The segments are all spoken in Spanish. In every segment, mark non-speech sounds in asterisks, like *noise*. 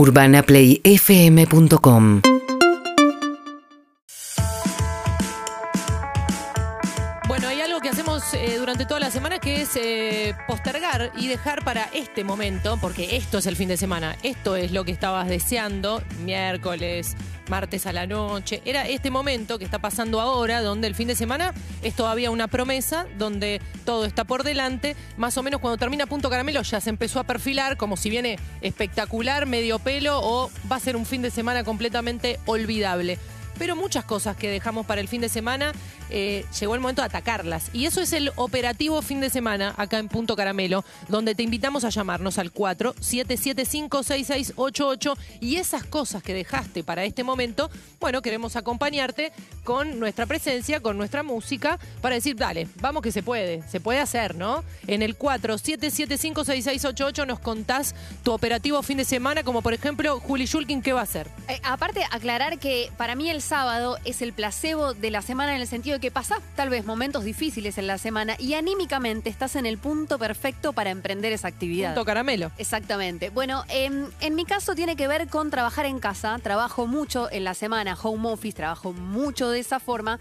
UrbanaPlayFM.com Bueno, hay algo que hacemos eh, durante toda la semana que es eh, postergar y dejar para este momento, porque esto es el fin de semana, esto es lo que estabas deseando, miércoles, martes a la noche, era este momento que está pasando ahora, donde el fin de semana es todavía una promesa, donde todo está por delante, más o menos cuando termina Punto Caramelo ya se empezó a perfilar como si viene espectacular, medio pelo o va a ser un fin de semana completamente olvidable pero muchas cosas que dejamos para el fin de semana, eh, llegó el momento de atacarlas. Y eso es el operativo fin de semana acá en Punto Caramelo, donde te invitamos a llamarnos al 4-775-6688 y esas cosas que dejaste para este momento, bueno, queremos acompañarte con nuestra presencia, con nuestra música, para decir, dale, vamos que se puede, se puede hacer, ¿no? En el 4-775-6688 nos contás tu operativo fin de semana, como por ejemplo, Juli Shulkin, ¿qué va a hacer? Eh, aparte, aclarar que para mí el sábado es el placebo de la semana en el sentido de que pasás tal vez momentos difíciles en la semana y anímicamente estás en el punto perfecto para emprender esa actividad. Punto Caramelo. Exactamente. Bueno, em, en mi caso tiene que ver con trabajar en casa. Trabajo mucho en la semana, home office, trabajo mucho de esa forma.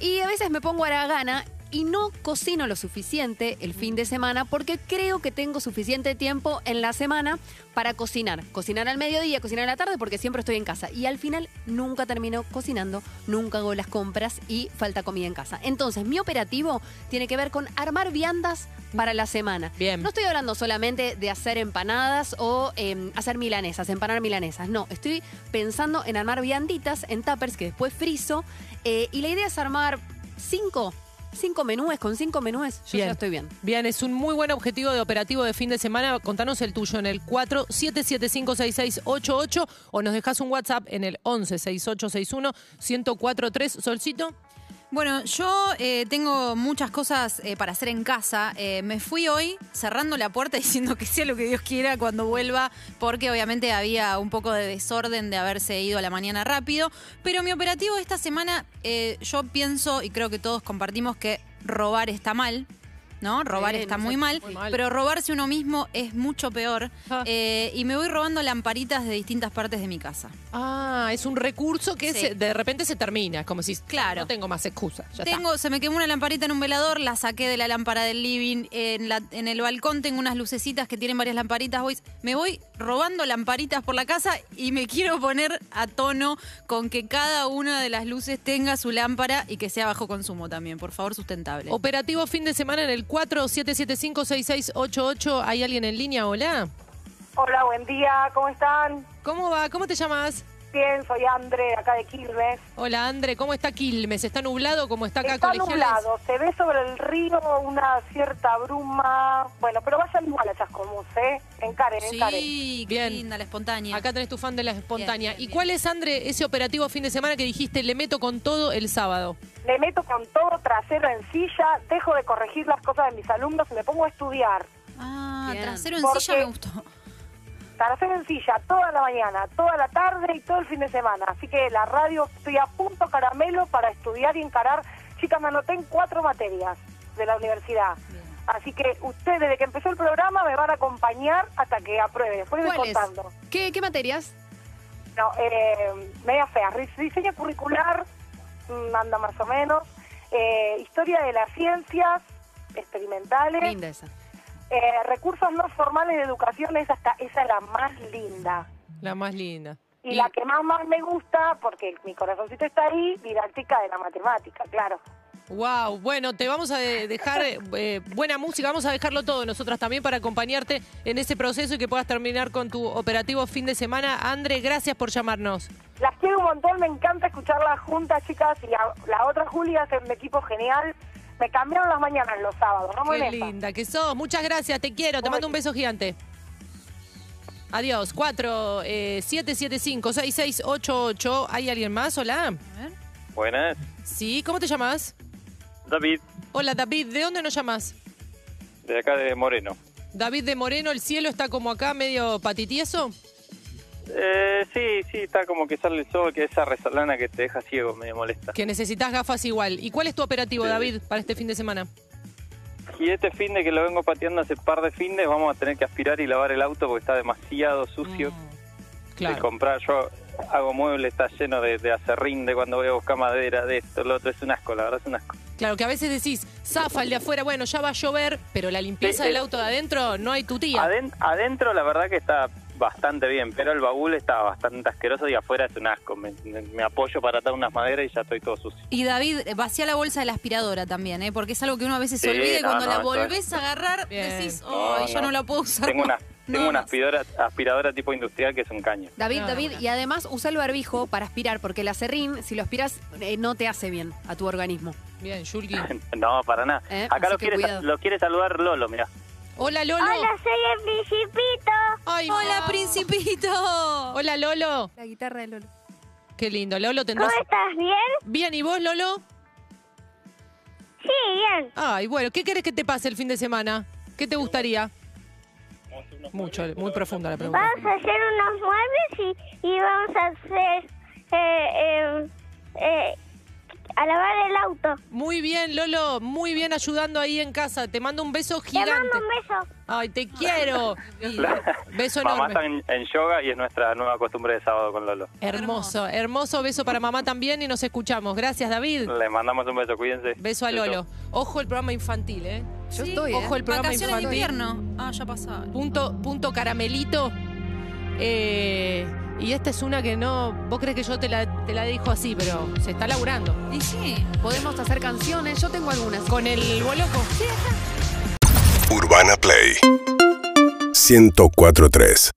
Y a veces me pongo a la gana y no cocino lo suficiente el fin de semana porque creo que tengo suficiente tiempo en la semana para cocinar. Cocinar al mediodía, cocinar a la tarde porque siempre estoy en casa. Y al final nunca termino cocinando, nunca hago las compras y falta comida en casa. Entonces mi operativo tiene que ver con armar viandas para la semana. Bien. No estoy hablando solamente de hacer empanadas o eh, hacer milanesas, empanar milanesas. No, estoy pensando en armar vianditas en tuppers que después frizo. eh, y la idea es armar cinco, cinco menúes. Con cinco menúes yo Bien. ya estoy bien. Bien, es un muy buen objetivo de operativo de fin de semana. Contanos el tuyo en el 47756688 o nos dejas un WhatsApp en el 116861-1043. Solcito. Bueno, yo eh, tengo muchas cosas eh, para hacer en casa. Eh, me fui hoy cerrando la puerta *laughs* diciendo que sea lo que Dios quiera cuando vuelva, porque obviamente había un poco de desorden de haberse ido a la mañana rápido. Pero mi operativo esta semana, eh, yo pienso y creo que todos compartimos que robar está mal. ¿No? Robar Sí, está no muy mal, muy mal. pero robarse uno mismo es mucho peor. Ah. Eh, y me voy robando lamparitas de distintas partes de mi casa. Ah, es un recurso que Sí. se- de repente se termina. Es como si, Claro. no tengo más excusa. Ya Tengo, se me quemó una lamparita en un velador, la saqué de la lámpara del living. En, la- en el balcón tengo unas lucecitas que tienen varias lamparitas. Voy, me voy robando lamparitas por la casa y me quiero poner a tono con que cada una de las luces tenga su lámpara y que sea bajo consumo también. Por favor, sustentable. Operativo fin de semana en el 47756688. ¿Hay alguien en línea? Hola. Hola, buen día, ¿cómo están? ¿Cómo va? ¿Cómo te llamas? Bien, soy Andre, acá de Quilmes. Hola, Andre. ¿Cómo está Quilmes? ¿Está nublado como está acá Está Colegiales? nublado, se ve sobre el río una cierta bruma. Bueno, pero vayan igual a Chascomús, ¿eh? Encaren, encaren. sí, qué Bien. linda la espontánea. Acá tenés tu fan de la espontánea. Bien, bien, ¿Y cuál es, Andre, ese operativo fin de semana que dijiste le meto con todo el sábado? Le meto con todo trasero en silla, dejo de corregir las cosas de mis alumnos y me pongo a estudiar. Ah, Bien. trasero en Porque- silla me gustó. Trasero en silla, toda la mañana, toda la tarde y todo el fin de semana. Así que la radio estoy a punto caramelo para estudiar y encarar. Chicas, me anoté en cuatro materias de la universidad. Así que ustedes, desde que empezó el programa, me van a acompañar hasta que apruebe. Después les voy ¿Cuáles? contando. ¿Qué, qué materias? No, eh, media fea. Diseño curricular, anda más o menos. Eh, historia de las ciencias experimentales. Linda esa. Eh, recursos no formales de educación, esa, está, esa es la más linda. La más linda. Y, la que más más me gusta, porque mi corazoncito está ahí, didáctica de la matemática, claro. Wow, bueno, te vamos a de- dejar eh, buena música, vamos a dejarlo todo nosotras también para acompañarte en ese proceso y que puedas terminar con tu operativo fin de semana. Andre, gracias por llamarnos. Las quiero un montón, me encanta escucharlas juntas, chicas, y la, la otra Julia hace un equipo genial. Me cambiaron las mañanas los sábados, ¿no? Qué linda que sos. Muchas gracias, te quiero. Te mando un beso gigante. Adiós. 4 eh, 775 6688 ¿Hay alguien más? Hola. Buenas, Sí, ¿cómo te llamas? David, Hola, David. ¿De dónde nos llamas? de acá de Moreno. David de Moreno, el cielo está como acá medio patitieso. Eh, sí, sí, está como que sale el sol, que esa resolana que te deja ciego, medio molesta. Que necesitas gafas igual. ¿Y cuál es tu operativo, Sí. David, para este fin de semana? Y este fin de que lo vengo pateando hace par de fines, vamos a tener que aspirar y lavar el auto porque está demasiado sucio. Claro. de comprar. Yo hago muebles, está lleno de, de acerrín de cuando voy a buscar madera, de esto, lo otro. Es un asco, la verdad es un asco. Claro, que a veces decís, zafa el de afuera, bueno, ya va a llover, pero la limpieza Sí, del eh, auto de adentro no hay tu tía. Aden- adentro la verdad que está bastante bien, pero el baúl está bastante asqueroso y afuera es un asco. Me, me- me apoyo para atar unas maderas y ya estoy todo sucio. Y David, eh, vacía la bolsa de la aspiradora también, ¿eh? porque es algo que uno a veces se Sí, olvida y no, cuando no, la volvés a agarrar Bien. decís, No, oh, ya no. no la puedo usar. Tengo una, más". tengo una aspiradora, aspiradora tipo industrial que es un caño. David, David, y además usa el barbijo para aspirar, porque el acerrín, si lo aspiras, eh, no te hace bien a tu organismo. Bien, Yulki. *laughs* No, para nada. Eh, Acá lo quiere, cuidado. lo quiere saludar Lolo, mira. Hola, Lolo. soy el Principito. Ay, Hola. Principito. *laughs* Hola, Lolo. La guitarra de Lolo. Qué lindo. Lolo, tendrás... estás? ¿Bien? Bien, ¿y vos, Lolo? Sí, bien. Ay, bueno, ¿qué querés que te pase el fin de semana? ¿Qué te gustaría? Mucho, muy profunda la pregunta. Vamos a hacer unos muebles y, y vamos a hacer eh, eh, eh, a lavar el auto. Muy bien, Lolo, muy bien ayudando ahí en casa. Te mando un beso Te mando gigante. un beso. Ay, te quiero. *laughs* Y beso Mamá está enorme. en, en yoga y es nuestra nueva costumbre de sábado con Lolo. Hermoso, hermoso beso para mamá también y nos escuchamos. Gracias, David. Le mandamos un beso, cuídense. Beso a. Lolo. Ojo el programa infantil, ¿eh? Yo Sí, estoy, ¿eh? Ojo el programa Vacaciones de infantil. invierno. Ah, ya pasaron. Punto, punto caramelito. Eh, y esta es una que no. Vos crees que yo te la, te la dijo así, pero se está laburando. Y sí. Podemos hacer canciones, yo tengo algunas. Con el boloco. Urbana Play 1043